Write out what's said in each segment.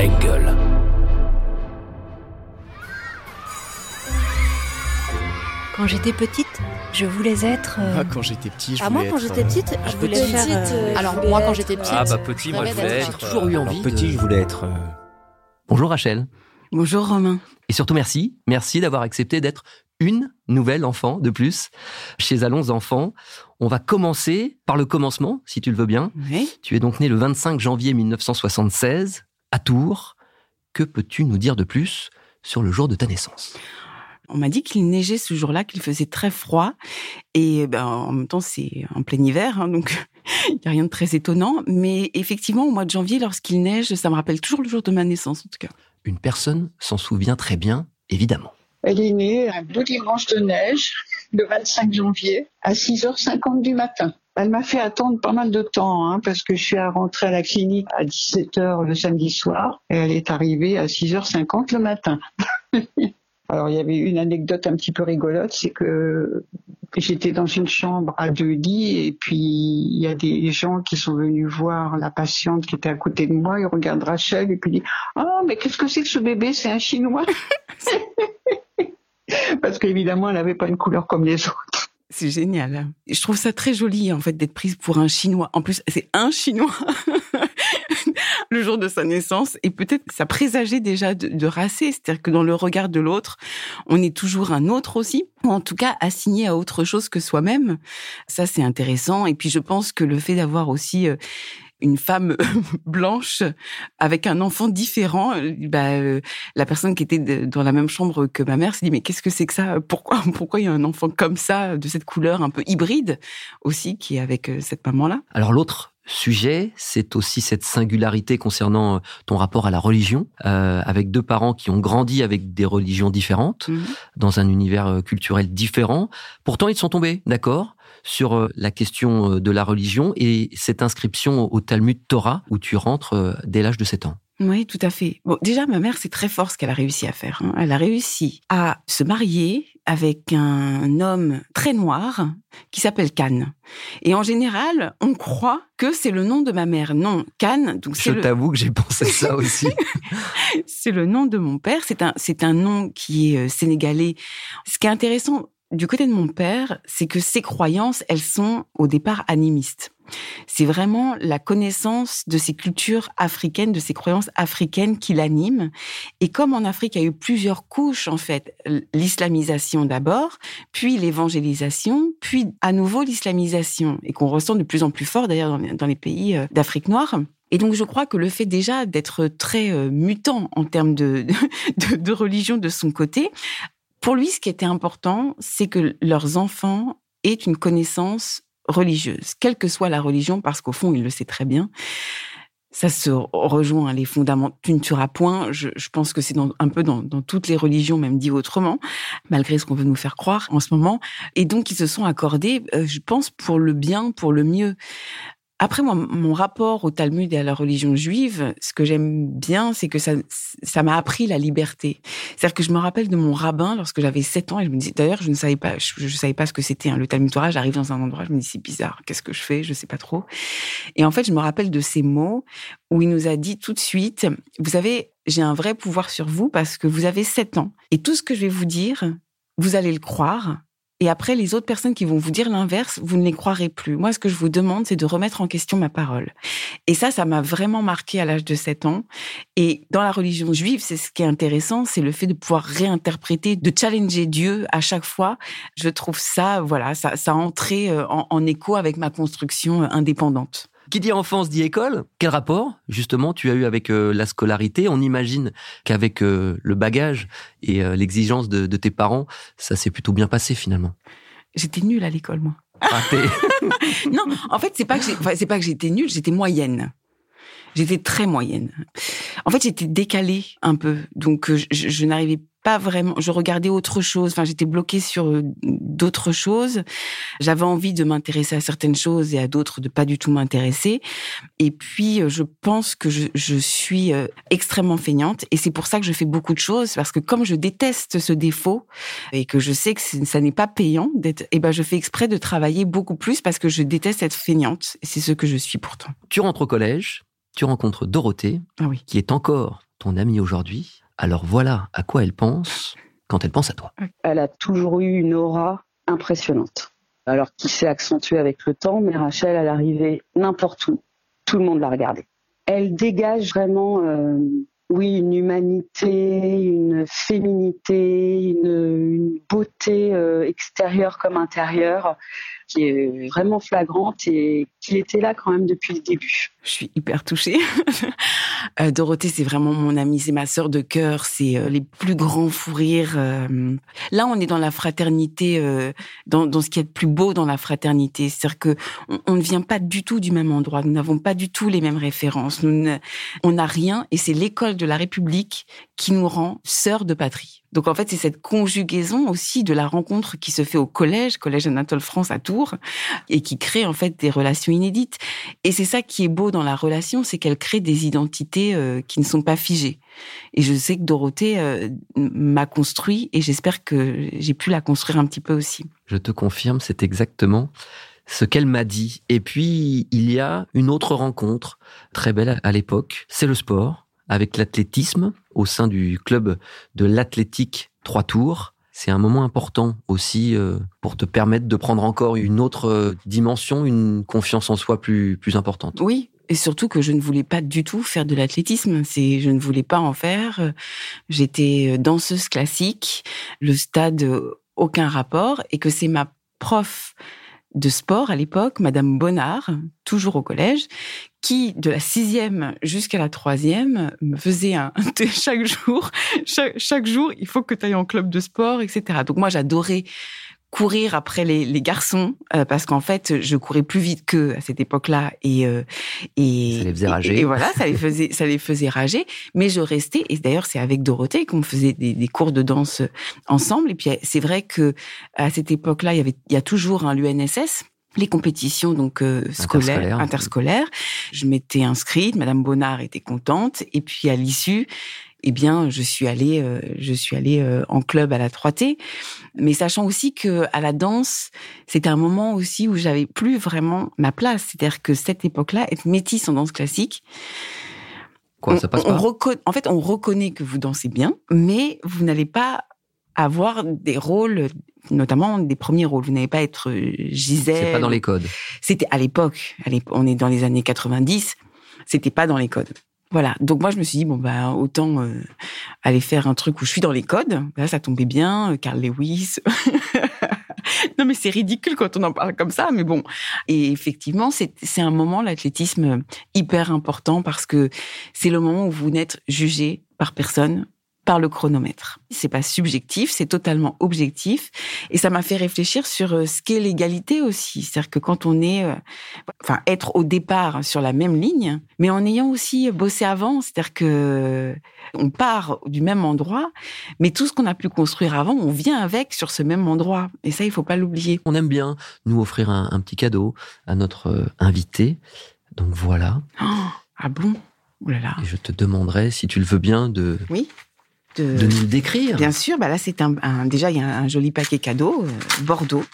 Engel. Quand j'étais petite, je voulais être. euh, Ah, quand j'étais petit, je Ah, voulais moi, quand j'étais euh, petite, je voulais petite, faire. euh, Alors, je voulais moi, quand j'étais petite, Ah bah petit, moi je voulais être. euh, toujours eu envie. alors, Petit, je voulais être. Bonjour Rachel. Bonjour Romain. Et surtout merci. Merci d'avoir accepté d'être une nouvelle enfant de plus chez Allons Enfants. On va commencer par le commencement, si tu le veux bien. Oui. Tu es donc né le 25 janvier 1976 à Tours. Que peux-tu nous dire de plus sur le jour de ta naissance? On m'a dit qu'il neigeait ce jour-là, qu'il faisait très froid. Et ben, en même temps, c'est en plein hiver, hein, donc il n'y a rien de très étonnant. Mais effectivement, au mois de janvier, lorsqu'il neige, ça me rappelle toujours le jour de ma naissance, en tout cas. Une personne s'en souvient très bien, évidemment. Elle est née un beau dimanche de neige, le 25 janvier, à 6h50 du matin. Elle m'a fait attendre pas mal de temps, hein, parce que je suis rentrée à la clinique à 17h le samedi soir, et elle est arrivée à 6h50 le matin. Alors il y avait une anecdote un petit peu rigolote, c'est que j'étais dans une chambre à deux lits et puis il y a des gens qui sont venus voir la patiente qui était à côté de moi, ils regardent Rachel et puis disent "Ah mais qu'est-ce que c'est que ce bébé? C'est un chinois." Parce qu'évidemment, elle n'avait pas une couleur comme les autres. C'est génial. Je trouve ça très joli, en fait, d'être prise pour un Chinois. En plus, c'est un Chinois. le jour de sa naissance. Et peut-être que ça présageait déjà de, de racer. C'est-à-dire que dans le regard de l'autre, on est toujours un autre aussi. Ou en tout cas, assigné à autre chose que soi-même. Ça, c'est intéressant. Et puis, je pense que le fait d'avoir aussi euh, une femme blanche avec un enfant différent, euh, bah, euh, la personne qui était de- dans la même chambre que ma mère s'est dit mais qu'est-ce que c'est que ça? Pourquoi pourquoi il y a un enfant comme ça de cette couleur un peu hybride aussi qui est avec euh, cette maman là Alors l'autre sujet, c'est aussi cette singularité concernant euh, ton rapport à la religion, euh, avec deux parents qui ont grandi avec des religions différentes, dans un univers culturel différent. Pourtant, ils sont tombés d'accord? Sur euh, la question euh, de la religion et cette inscription au Talmud Torah où tu rentres euh, dès l'âge de 7 ans. Oui, tout à fait. Bon, déjà, ma mère, c'est très fort ce qu'elle a réussi à faire. hein. Elle a réussi à se marier avec un homme très noir qui s'appelle Khan. Et en général, on croit que c'est le nom de ma mère. Non, Khan, donc Je le, t'avoue que j'ai pensé ça aussi. c'est le nom de mon père. C'est un, c'est un nom qui est sénégalais. Ce qui est intéressant du côté de mon père, c'est que ses croyances, elles sont au départ animistes. C'est vraiment la connaissance de ces cultures africaines, de ces croyances africaines qui l'animent. Et comme en Afrique, il y a eu plusieurs couches, en fait, l'islamisation d'abord, puis l'évangélisation, puis à nouveau l'islamisation, et qu'on ressent de plus en plus fort d'ailleurs dans les- pays euh, d'Afrique noire. Et donc, je crois que le fait déjà d'être très euh, mutant en termes de religion de son côté, pour lui, ce qui était important, c'est que leurs enfants aient une connaissance religieuse, quelle que soit la religion, parce qu'au fond, il le sait très bien. Ça se rejoint les fondamentaux. Tu ne tueras point. Je, pense que c'est un peu dans, dans toutes les religions, même dit autrement, malgré ce qu'on veut nous faire croire en ce moment. Et donc, ils se sont accordés, euh, je pense, pour le bien, pour le mieux. Après, moi, mon rapport au Talmud et à la religion juive, ce que j'aime bien, c'est que ça, ça m'a appris la liberté. C'est-à-dire que je me rappelle de mon rabbin lorsque j'avais 7 ans et je me disais, d'ailleurs, je ne savais pas, je, savais pas ce que c'était, hein, le Talmud Torah. J'arrive dans un endroit, je me dis, c'est bizarre, qu'est-ce que je fais? Je sais pas trop. Et en fait, je me rappelle de ces mots où il nous a dit tout de suite, vous avez, j'ai un vrai pouvoir sur vous parce que vous avez 7 ans. Et tout ce que je vais vous dire, vous allez le croire. Et après, les autres personnes qui vont vous dire l'inverse, vous ne les croirez plus. Moi, ce que je vous demande, c'est de remettre en question ma parole. Et ça, ça m'a vraiment marqué à l'âge de 7 ans. Et dans la religion juive, c'est ce qui est intéressant, c'est le fait de pouvoir réinterpréter, de challenger Dieu à chaque fois. Je trouve ça, voilà, ça, ça a entré euh, en, écho avec ma construction euh, indépendante. Qui dit enfance dit école. Quel rapport, justement, tu as eu avec euh, la scolarité? On imagine qu'avec euh, le bagage et euh, l'exigence de, de tes parents, ça s'est plutôt bien passé finalement. J'étais nulle à l'école, moi. Ah, non, en fait, c'est pas que c'est pas que j'étais nulle, j'étais moyenne. J'étais très moyenne. En fait, j'étais décalée un peu, donc euh, je, n'arrivais pas vraiment. Je regardais autre chose. Enfin, j'étais bloquée sur euh, d'autres choses. J'avais envie de m'intéresser à certaines choses et à d'autres de pas du tout m'intéresser. Et puis, euh, je pense que je, je suis extrêmement feignante et c'est pour ça que je fais beaucoup de choses parce que comme je déteste ce défaut et que je sais que ça n'est pas payant d'être, eh ben, je fais exprès de travailler beaucoup plus parce que je déteste être feignante. C'est ce que je suis pourtant. tu rentres au collège, tu rencontres Dorothée, Ah oui. qui est encore ton amie aujourd'hui. Alors voilà à quoi elle pense quand elle pense à toi. Elle a toujours eu une aura impressionnante. Alors qui s'est accentuée avec le temps, mais Rachel, elle arrivait n'importe où. Tout le monde la regardait. Elle dégage vraiment euh, oui, une humanité, une féminité, une, beauté euh, extérieure comme intérieure qui est vraiment flagrante et qui était là quand même depuis le début. Je suis hyper touchée. Euh, Dorothée, c'est vraiment mon amie, c'est ma sœur de cœur, c'est euh, les plus grands fous rires. Là, on est dans la fraternité, dans, ce qui est le plus beau dans la fraternité. C'est-à-dire que on, ne vient pas du tout du même endroit, nous n'avons pas du tout les mêmes références, nous on n'a rien et c'est l'école de la République qui nous rend sœurs de patrie. Donc en fait, c'est cette conjugaison aussi de la rencontre qui se fait au collège, collège Anatole France à Tours, et qui crée en fait des relations inédites. Et c'est ça qui est beau dans la relation, c'est qu'elle crée des identités euh, qui ne sont pas figées. Et je sais que Dorothée euh, m'a construit, et j'espère que j'ai pu la construire un petit peu aussi. Je te confirme, c'est exactement ce qu'elle m'a dit. Et puis, il y a une autre rencontre très belle à l'époque, c'est le sport avec l'athlétisme au sein du club de l'athlétique Trois Tours. C'est un moment important aussi euh, pour te permettre de prendre encore une autre euh, dimension, une confiance en soi plus, plus importante. Oui, et surtout que je ne voulais pas du tout faire de l'athlétisme. C'est, je ne voulais pas en faire. J'étais danseuse classique, le stade aucun rapport, et que c'est ma prof de sport à l'époque, Madame Bonnard, toujours au collège, qui, de la sixième jusqu'à la troisième, me faisait un chaque jour, chaque, jour, il faut que tu ailles en club de sport, etc. Donc moi, j'adorais courir après les, les garçons euh, parce qu'en fait je courais plus vite qu'eux à cette époque-là et euh, et ça les faisait rager. et, voilà ça les faisait ça les faisait rager. Mais je restais et d'ailleurs c'est avec Dorothée qu'on faisait des, des, cours de danse ensemble. Et puis c'est vrai que à cette époque-là il y avait il y a toujours un l'UNSS les compétitions donc euh, scolaires, interscolaires. Je m'étais inscrite, Madame Bonnard était contente, et puis à l'issue, eh bien, je suis allée, euh, je suis allée euh, en club à la 3T, mais sachant aussi que à la danse, c'était un moment aussi où j'avais plus vraiment ma place. C'est-à-dire que cette époque-là, être métisse en danse classique. Quoi, ça passe pas? En fait, on reconnaît que vous dansez bien, mais vous n'allez pas avoir des rôles, notamment des premiers rôles. Vous n'allez pas être euh, Gisèle. C'est pas dans les codes. C'était à l'époque. On est dans les années 90. C'était pas dans les codes. Voilà. Donc moi je me suis dit bon bah autant euh, aller faire un truc où je suis dans les codes. Là ça tombait bien, euh, Carl Lewis. non mais c'est ridicule quand on en parle comme ça, mais bon. Et effectivement c'est c'est un moment l'athlétisme hyper important parce que c'est le moment où vous n'êtes jugé par personne par le chronomètre. C'est pas subjectif, c'est totalement objectif. Et ça m'a fait réfléchir sur euh, ce qu'est l'égalité aussi. C'est-à-dire que quand on est, euh, enfin, être au départ sur la même ligne, mais en ayant aussi bossé avant, c'est-à-dire que on part du même endroit, mais tout ce qu'on a pu construire avant, on vient avec sur ce même endroit. Et ça, il faut pas l'oublier. On aime bien nous offrir un, petit cadeau à notre euh, invité. Donc voilà. Oh, ah bon? Ouh là là. Et je te demanderai, si tu le veux bien, de oui de, nous le décrire. Bien sûr, bah là c'est un, déjà il y a un joli paquet cadeau euh, Bordeaux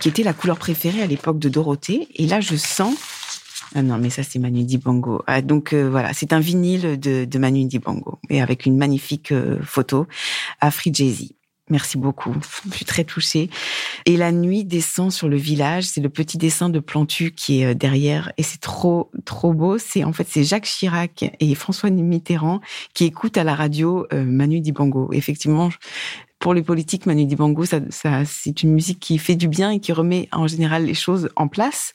qui était la couleur préférée à l'époque de Dorothée et là je sens ah non mais ça c'est Manu Dibango. Ah, donc euh, voilà, c'est un vinyle de, de Manu Dibango et avec une magnifique euh, photo à Free Jay-Z. Merci beaucoup. Je suis très touchée. Et la nuit descend sur le village. C'est le petit dessin de Plantu qui est euh, derrière. Et c'est trop, trop beau. C'est, en fait, c'est Jacques Chirac et François Mitterrand qui écoutent à la radio euh, Manu Dibango. Effectivement, pour les politiques, Manu Dibango, ça, c'est une musique qui fait du bien et qui remet en général les choses en place.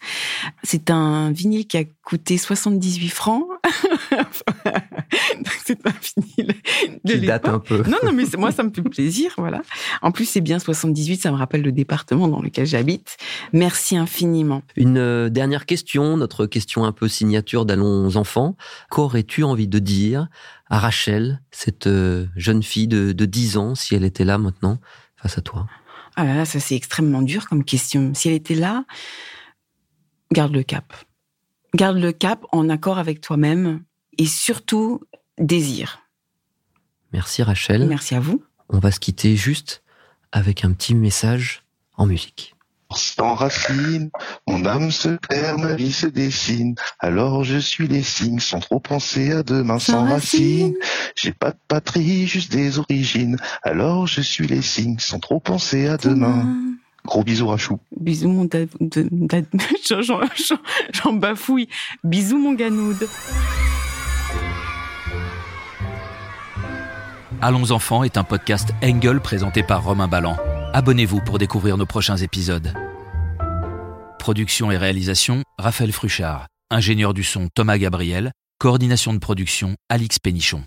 C'est un vinyle qui a coûté 78 francs. c'est un vinyle de qui date un peu. Non, non, mais moi, ça me fait plaisir, voilà. En plus, c'est bien 78, ça me rappelle le département dans lequel j'habite. Merci infiniment. Une euh, dernière question, notre question un peu signature d'Allons enfants. Qu'aurais-tu envie de dire à Rachel, cette euh, jeune fille de, de 10 ans, si elle était là maintenant, face à toi? Ah là là, ça c'est extrêmement dur comme question. Si elle était là, garde le cap. Garde le cap en accord avec toi-même et surtout désir. Merci Rachel. Merci à vous. On va se quitter juste avec un petit message en musique. sans racine, mon âme se perd, ma vie se dessine. Alors je suis les signes sans trop penser à demain, sans, racine. J'ai pas de patrie, juste des origines. Alors je suis les signes sans trop penser à demain. Gros bisous Rachou. Bisous mon j'en bafouille. Bisous mon Ganoud. Allons enfants est un podcast Engel présenté par Romain Ballan. Abonnez-vous pour découvrir nos prochains épisodes. Production et réalisation, Raphaël Fruchard. Ingénieur du son, Thomas Gabriel. Coordination de production, Alix Pénichon.